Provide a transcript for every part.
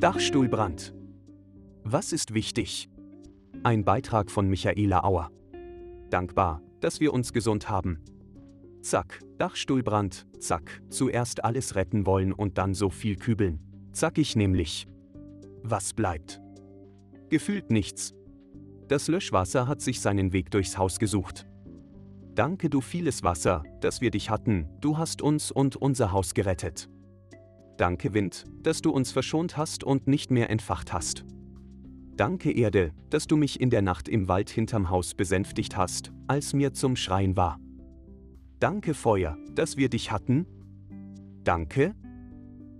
Dachstuhlbrand. Was ist wichtig? Ein Beitrag von Michaela Auer. Dankbar, dass wir uns gesund haben. Zack, Dachstuhlbrand, zack, zuerst alles retten wollen und dann so viel kübeln. Zack ich nämlich. Was bleibt? Gefühlt nichts. Das Löschwasser hat sich seinen Weg durchs Haus gesucht. Danke du vieles Wasser, dass wir dich hatten, du hast uns und unser Haus gerettet. Danke Wind, dass du uns verschont hast und nicht mehr entfacht hast. Danke Erde, dass du mich in der Nacht im Wald hinterm Haus besänftigt hast, als mir zum Schreien war. Danke Feuer, dass wir dich hatten. Danke.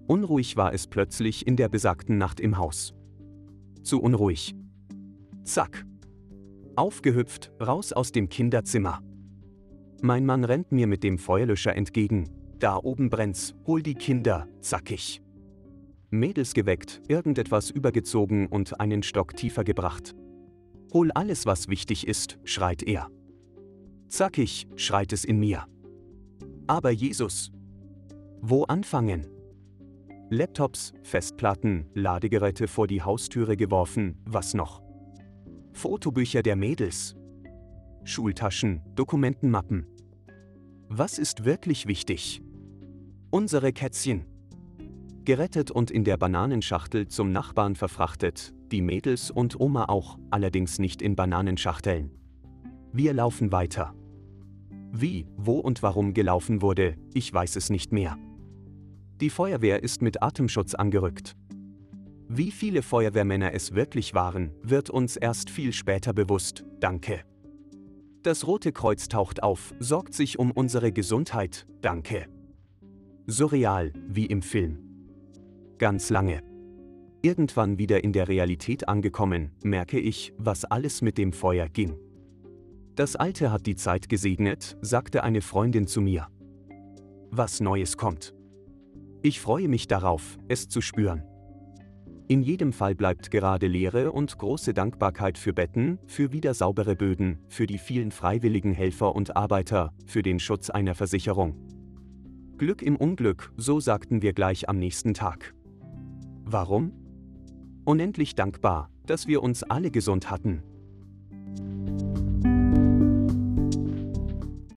Unruhig war es plötzlich in der besagten Nacht im Haus. Zu unruhig. Zack. Aufgehüpft, raus aus dem Kinderzimmer. Mein Mann rennt mir mit dem Feuerlöscher entgegen. Da oben brennt's, hol die Kinder, zackig. Mädels geweckt, irgendetwas übergezogen und einen Stock tiefer gebracht. Hol alles, was wichtig ist, schreit er. Zackig, schreit es in mir. Aber Jesus. Wo anfangen? Laptops, Festplatten, Ladegeräte vor die Haustüre geworfen, was noch? Fotobücher der Mädels. Schultaschen, Dokumentenmappen. Was ist wirklich wichtig? Unsere Kätzchen. Gerettet und in der Bananenschachtel zum Nachbarn verfrachtet, die Mädels und Oma auch, allerdings nicht in Bananenschachteln. Wir laufen weiter. Wie, wo und warum gelaufen wurde, ich weiß es nicht mehr. Die Feuerwehr ist mit Atemschutz angerückt. Wie viele Feuerwehrmänner es wirklich waren, wird uns erst viel später bewusst, danke. Das Rote Kreuz taucht auf, sorgt sich um unsere Gesundheit, danke. Surreal, wie im Film. Ganz lange. Irgendwann wieder in der Realität angekommen, merke ich, was alles mit dem Feuer ging. Das Alte hat die Zeit gesegnet, sagte eine Freundin zu mir. Was Neues kommt. Ich freue mich darauf, es zu spüren. In jedem Fall bleibt gerade Leere und große Dankbarkeit für Betten, für wieder saubere Böden, für die vielen freiwilligen Helfer und Arbeiter, für den Schutz einer Versicherung. Glück im Unglück, so sagten wir gleich am nächsten Tag. Warum? Unendlich dankbar, dass wir uns alle gesund hatten.